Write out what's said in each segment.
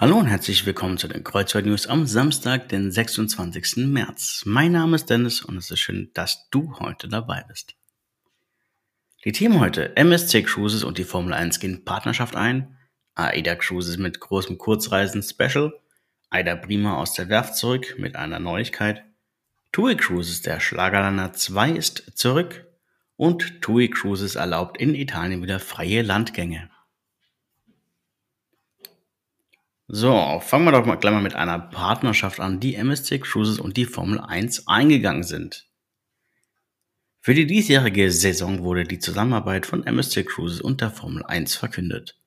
Hallo und herzlich willkommen zu den Kreuzfahrt News am Samstag, den 26. März. Mein Name ist Dennis und es ist schön, dass du heute dabei bist. Die Themen heute: MSC Cruises und die Formel 1 gehen Partnerschaft ein, AIDA Cruises mit großem Kurzreisen Special, AIDA Prima aus der Werft zurück mit einer Neuigkeit, TUI Cruises, der Schlagerlander 2 ist zurück und TUI Cruises erlaubt in Italien wieder freie Landgänge. So, fangen wir doch mal gleich mal mit einer Partnerschaft an, die MSC Cruises und die Formel 1 eingegangen sind. Für die diesjährige Saison wurde die Zusammenarbeit von MSC Cruises und der Formel 1 verkündet.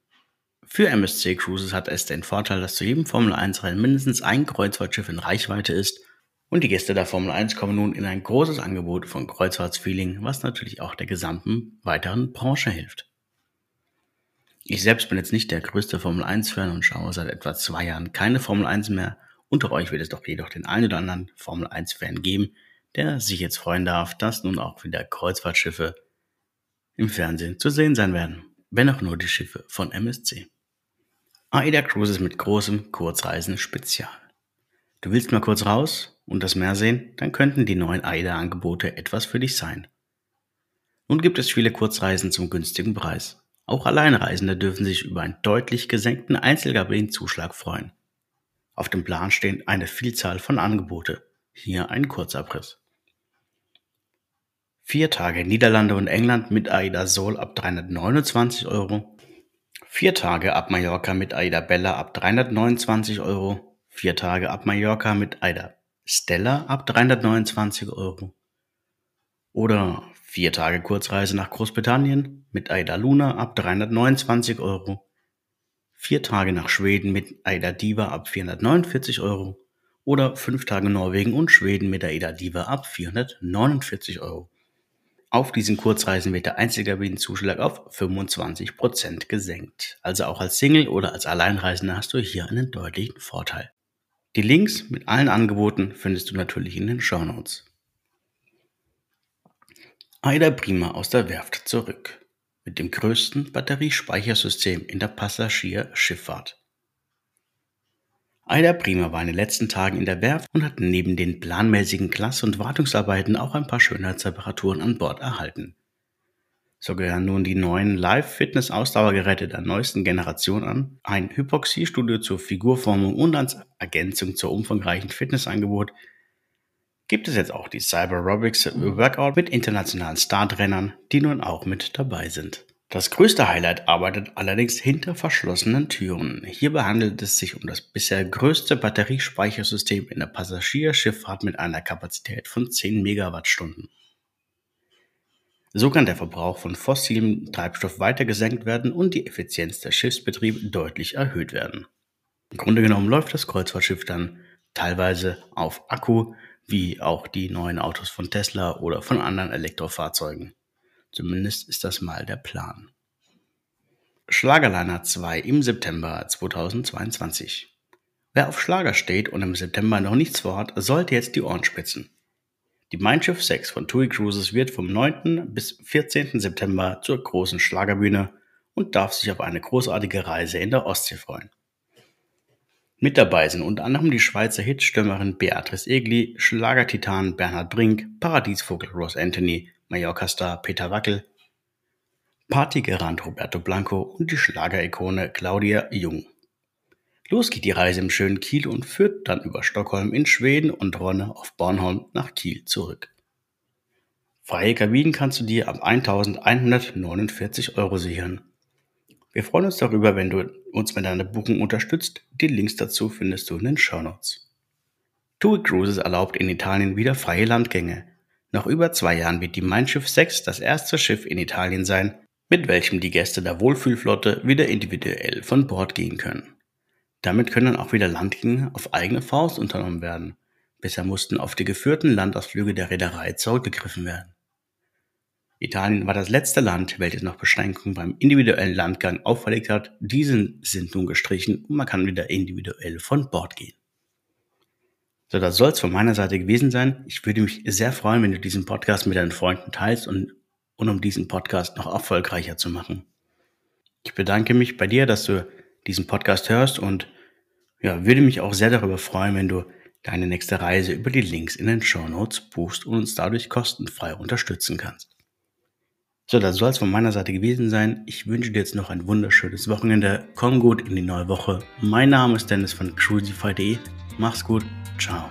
Für MSC Cruises hat es den Vorteil, dass zu jedem Formel 1 Rennen mindestens ein Kreuzfahrtschiff in Reichweite ist und die Gäste der Formel 1 kommen nun in ein großes Angebot von Kreuzfahrtsfeeling, was natürlich auch der gesamten weiteren Branche hilft. Ich selbst bin jetzt nicht der größte Formel 1-Fan und schaue seit etwa zwei Jahren keine Formel 1 mehr. Unter euch wird es doch jedoch den einen oder anderen Formel 1-Fan geben, der sich jetzt freuen darf, dass nun auch wieder Kreuzfahrtschiffe im Fernsehen zu sehen sein werden. Wenn auch nur die Schiffe von MSC. AIDA Cruises mit großem Kurzreisen Spezial. Du willst mal kurz raus und das Meer sehen, dann könnten die neuen AIDA-Angebote etwas für dich sein. Nun gibt es viele Kurzreisen zum günstigen Preis. Auch Alleinreisende dürfen sich über einen deutlich gesenkten Einzelkabinenzuschlag freuen. Auf dem Plan stehen eine Vielzahl von Angebote. Hier ein Kurzabriss. Vier Tage Niederlande und England mit AIDA Sol ab 329 Euro. Vier Tage ab Mallorca mit AIDA Bella ab 329 Euro. Vier Tage ab Mallorca mit AIDA Stella ab 329 Euro. Oder Vier Tage Kurzreise nach Großbritannien mit Aida Luna ab 329 Euro. Vier Tage nach Schweden mit Aida Diva ab 449 Euro. Oder fünf Tage Norwegen und Schweden mit Aida Diva ab 449 Euro. Auf diesen Kurzreisen wird der Einzelkabinenzuschlag auf 25% gesenkt. Also auch als Single oder als Alleinreisender hast du hier einen deutlichen Vorteil. Die Links mit allen Angeboten findest du natürlich in den Show Notes. Aida Prima aus der Werft zurück. Mit dem größten Batteriespeichersystem in der Passagierschifffahrt. Aida Prima war in den letzten Tagen in der Werft und hat neben den planmäßigen Klass- und Wartungsarbeiten auch ein paar Schönheitsreparaturen an Bord erhalten. So gehören nun die neuen Live-Fitness-Ausdauergeräte der neuesten Generation an, ein Hypoxiestudio zur Figurformung und als Ergänzung zur umfangreichen Fitnessangebot gibt es jetzt auch die Cyber Aerobics Workout mit internationalen Startrennern, die nun auch mit dabei sind. Das größte Highlight arbeitet allerdings hinter verschlossenen Türen. Hierbei handelt es sich um das bisher größte Batteriespeichersystem in der Passagierschifffahrt mit einer Kapazität von 10 Megawattstunden. So kann der Verbrauch von fossilem Treibstoff weiter gesenkt werden und die Effizienz der Schiffsbetriebe deutlich erhöht werden. Im Grunde genommen läuft das Kreuzfahrtschiff dann teilweise auf Akku, wie auch die neuen Autos von Tesla oder von anderen Elektrofahrzeugen. Zumindest ist das mal der Plan. Schlagerliner 2 im September 2022. Wer auf Schlager steht und im September noch nichts vorhat, sollte jetzt die Ohren spitzen. Die Mindshift 6 von TUI Cruises wird vom 9. bis 14. September zur großen Schlagerbühne und darf sich auf eine großartige Reise in der Ostsee freuen. Mit dabei sind unter anderem die Schweizer Hitstürmerin Beatrice Egli, Schlagertitan Bernhard Brink, Paradiesvogel Ross Anthony, Mallorca-Star Peter Wackel, Partygerand Roberto Blanco und die Schlagerekone Claudia Jung. Los geht die Reise im schönen Kiel und führt dann über Stockholm in Schweden und Ronne auf Bornholm nach Kiel zurück. Freie Kabinen kannst du dir ab 1149 Euro sichern. Wir freuen uns darüber, wenn du uns mit deiner Buchung unterstützt. Die Links dazu findest du in den Show Notes. TUI Cruises erlaubt in Italien wieder freie Landgänge. Nach über zwei Jahren wird die Mein Schiff 6 das erste Schiff in Italien sein, mit welchem die Gäste der Wohlfühlflotte wieder individuell von Bord gehen können. Damit können auch wieder Landgänge auf eigene Faust unternommen werden. Bisher mussten auf die geführten Landausflüge der Reederei zurückgegriffen werden. Italien war das letzte Land, welches noch Beschränkungen beim individuellen Landgang auferlegt hat. Diese sind nun gestrichen und man kann wieder individuell von Bord gehen. So, das soll es von meiner Seite gewesen sein. Ich würde mich sehr freuen, wenn du diesen Podcast mit deinen Freunden teilst und, und um diesen Podcast noch erfolgreicher zu machen. Ich bedanke mich bei dir, dass du diesen Podcast hörst und Ja, würde mich auch sehr darüber freuen, wenn du deine nächste Reise über die Links in den Show Notes buchst und uns dadurch kostenfrei unterstützen kannst. So, das soll es von meiner Seite gewesen sein. Ich wünsche dir jetzt noch ein wunderschönes Wochenende. Komm gut in die neue Woche. Mein Name ist Dennis von cruisify.de. Mach's gut. Ciao.